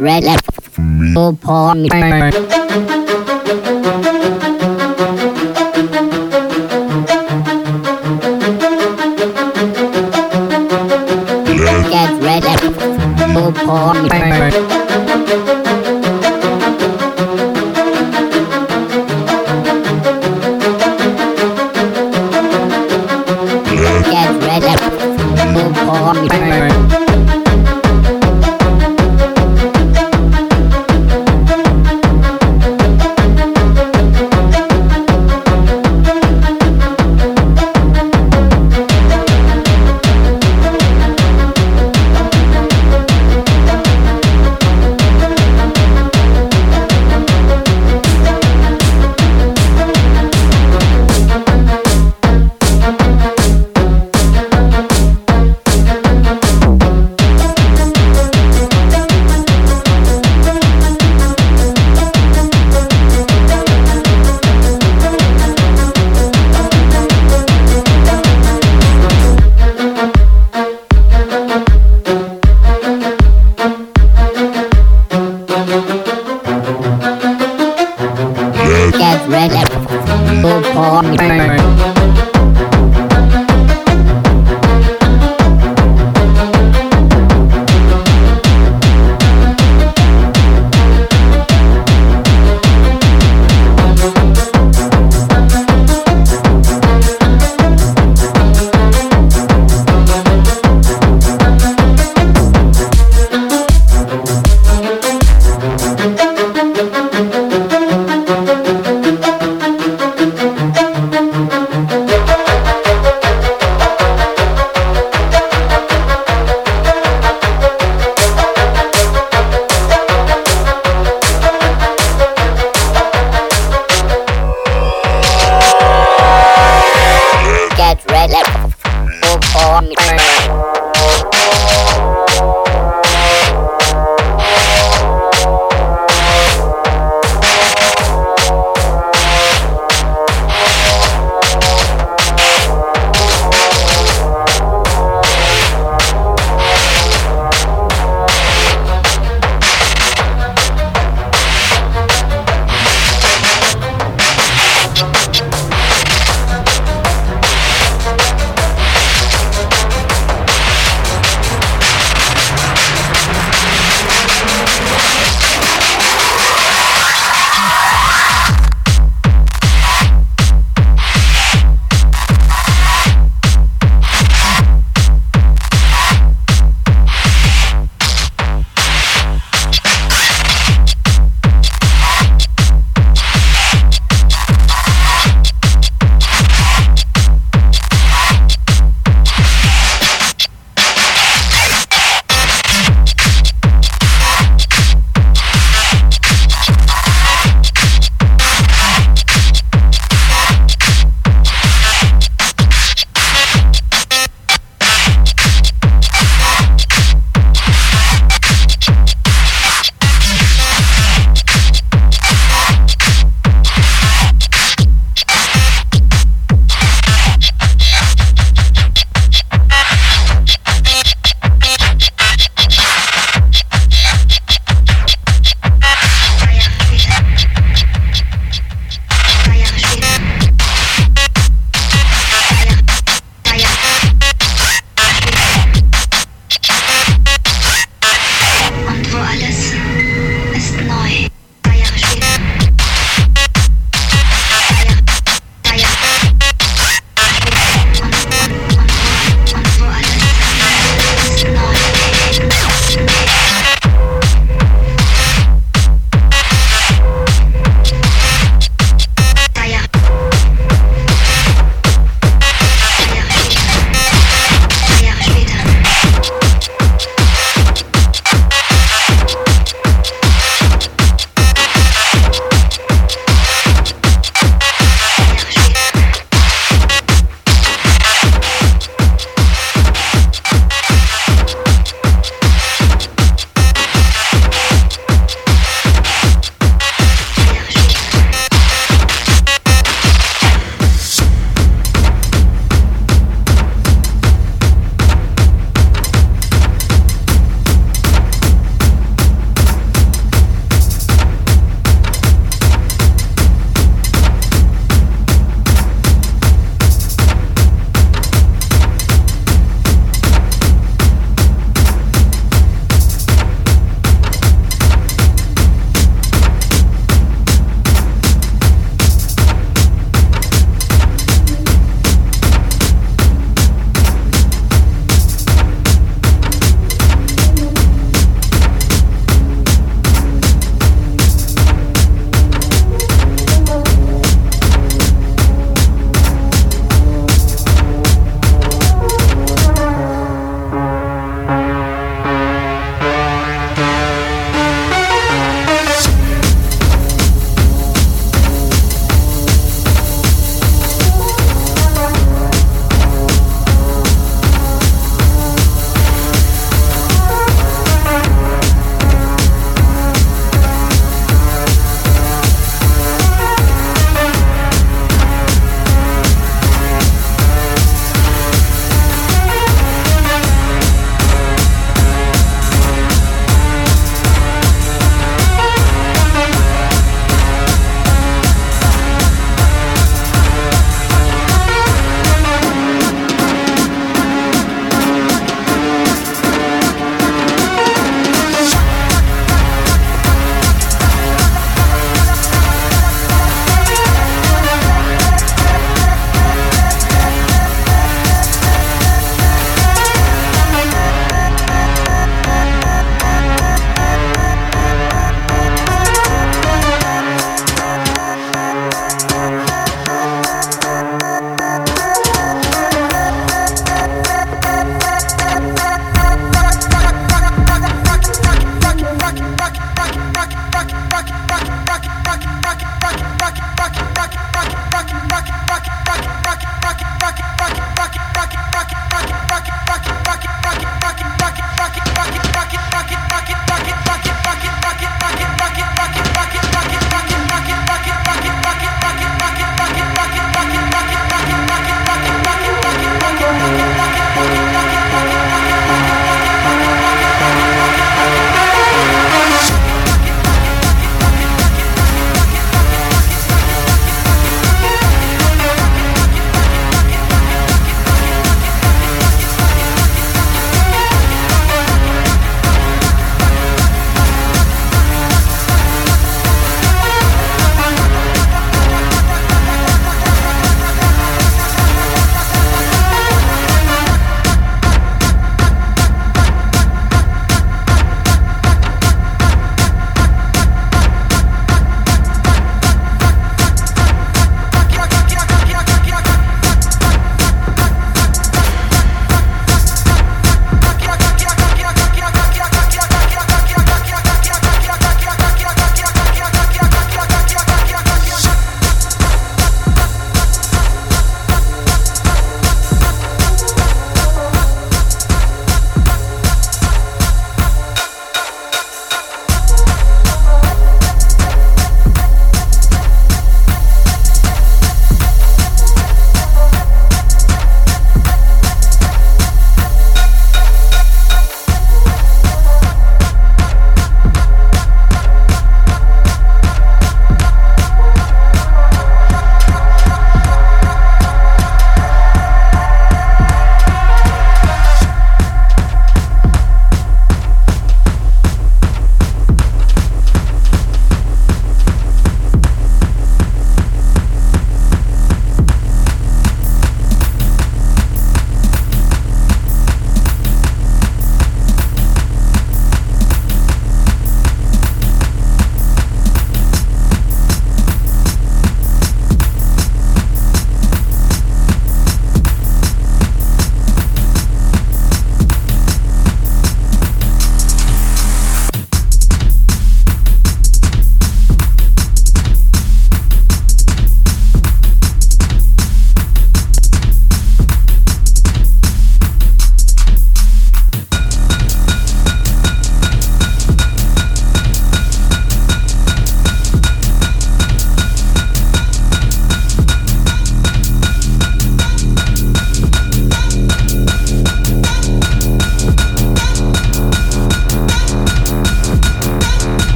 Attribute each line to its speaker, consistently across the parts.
Speaker 1: Get ready for me.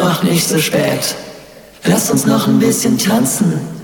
Speaker 2: noch nicht so spät. Lass uns noch ein bisschen tanzen.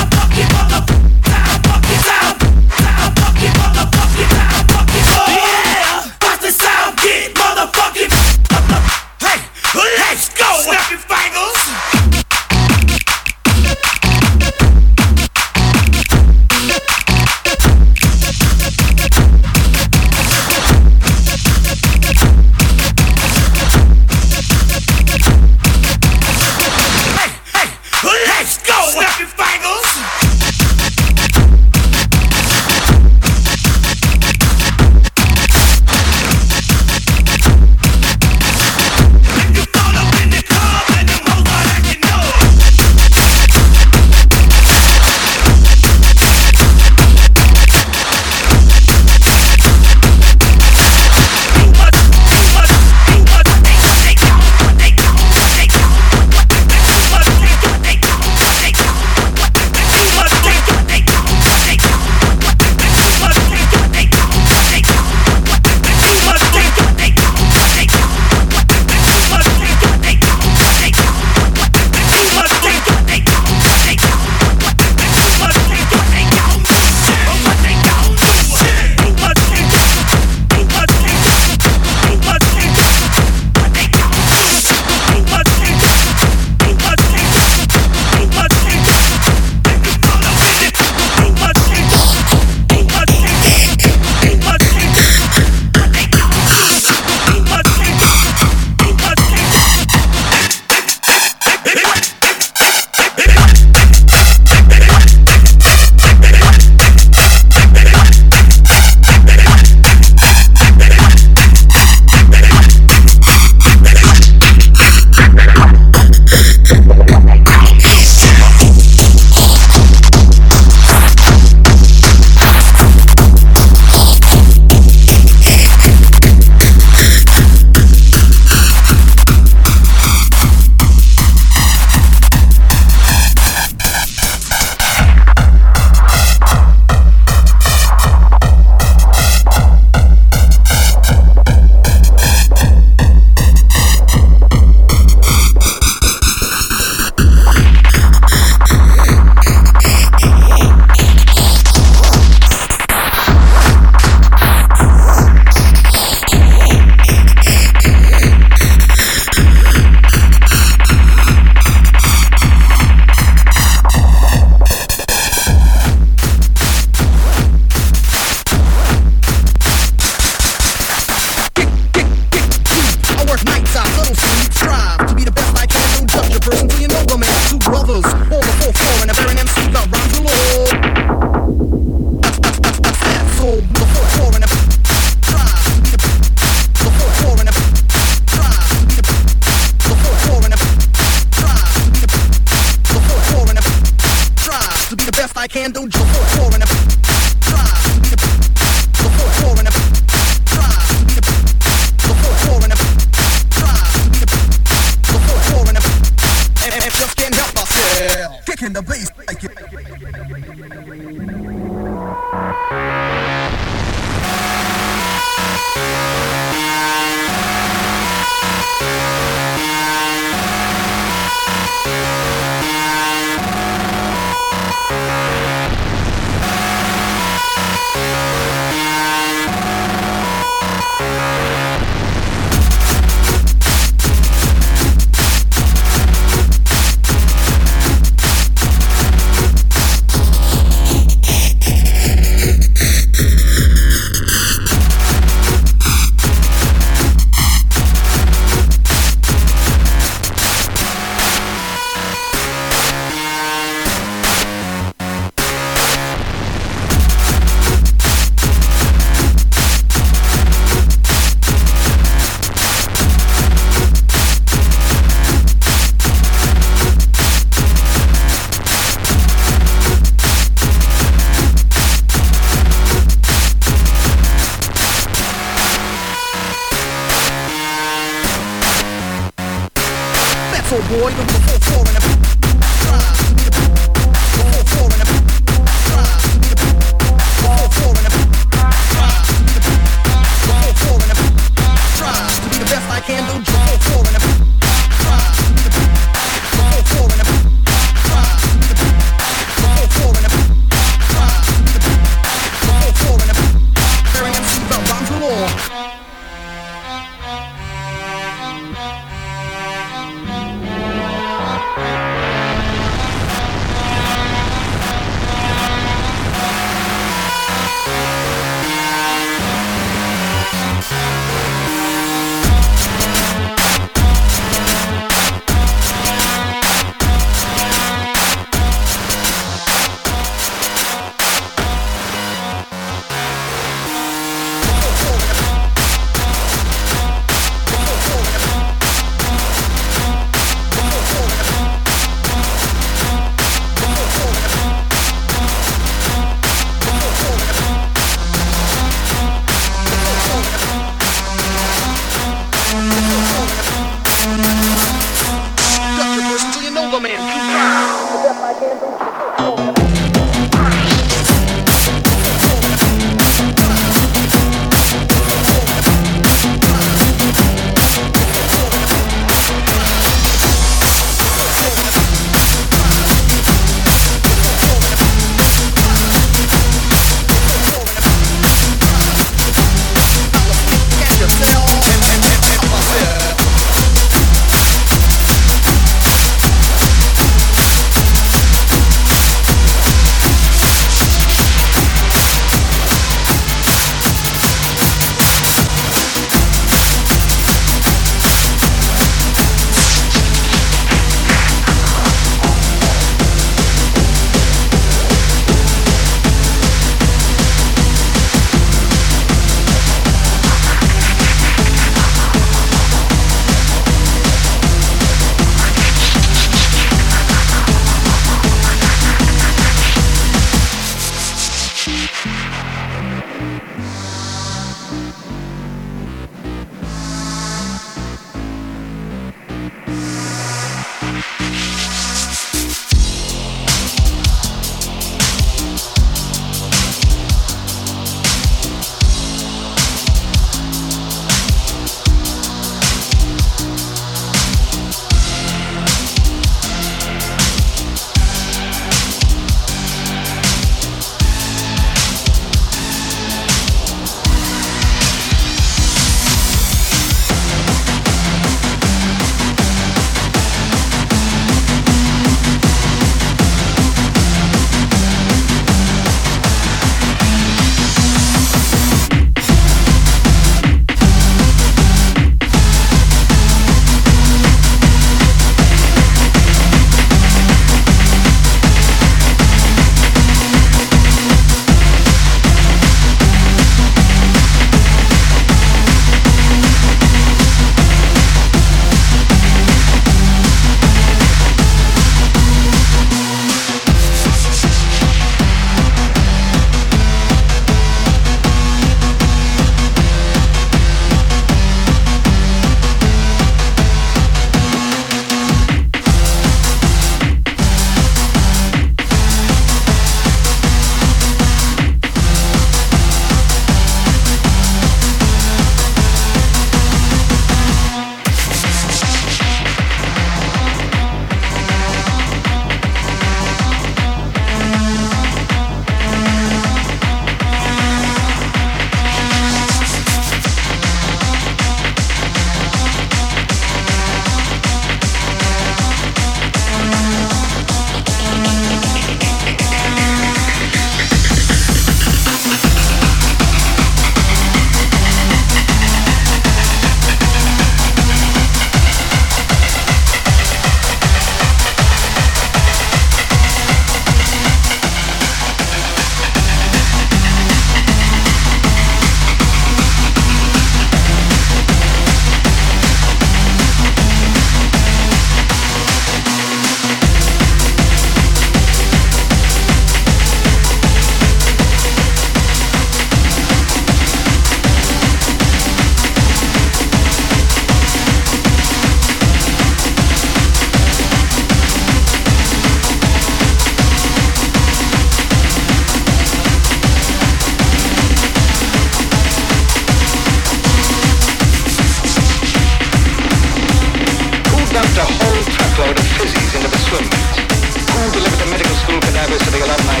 Speaker 3: we the
Speaker 4: medical school cadavers to the alumni.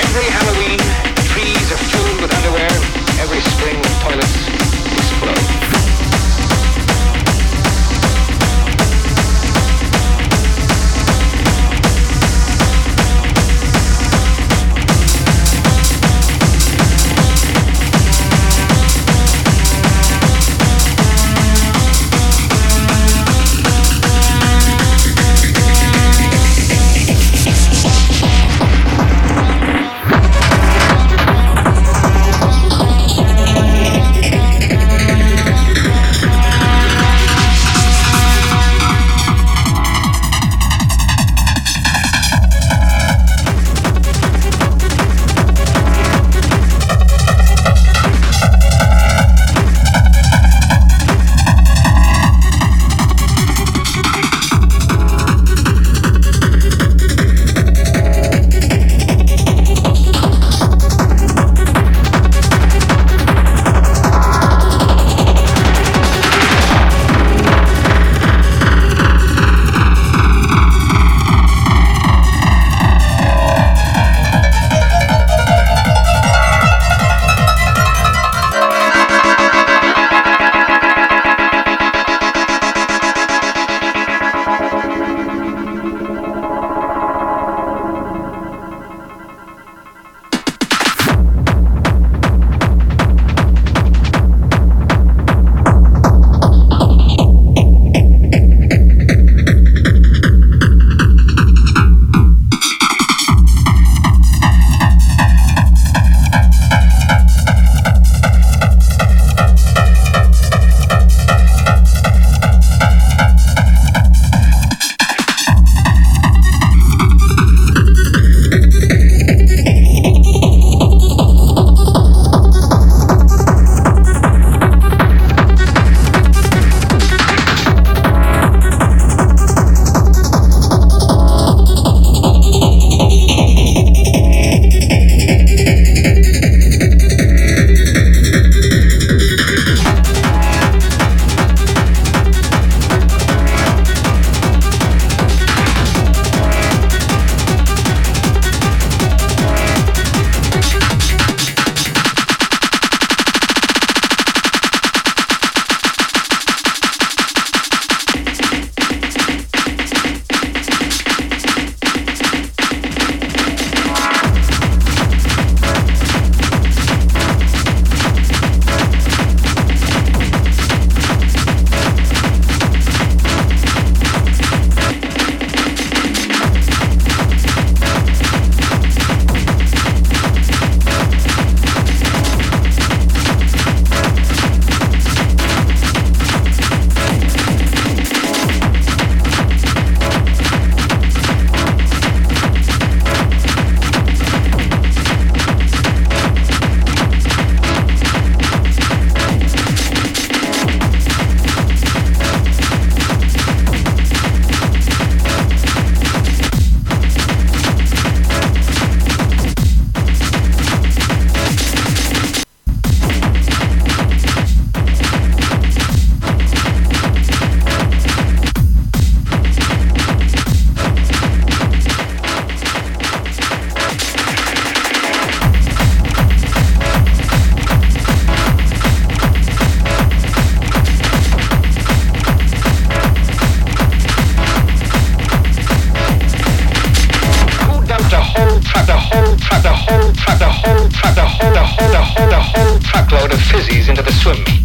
Speaker 4: Every Halloween, trees are filled with underwear. Every spring, toilets explode. Listen.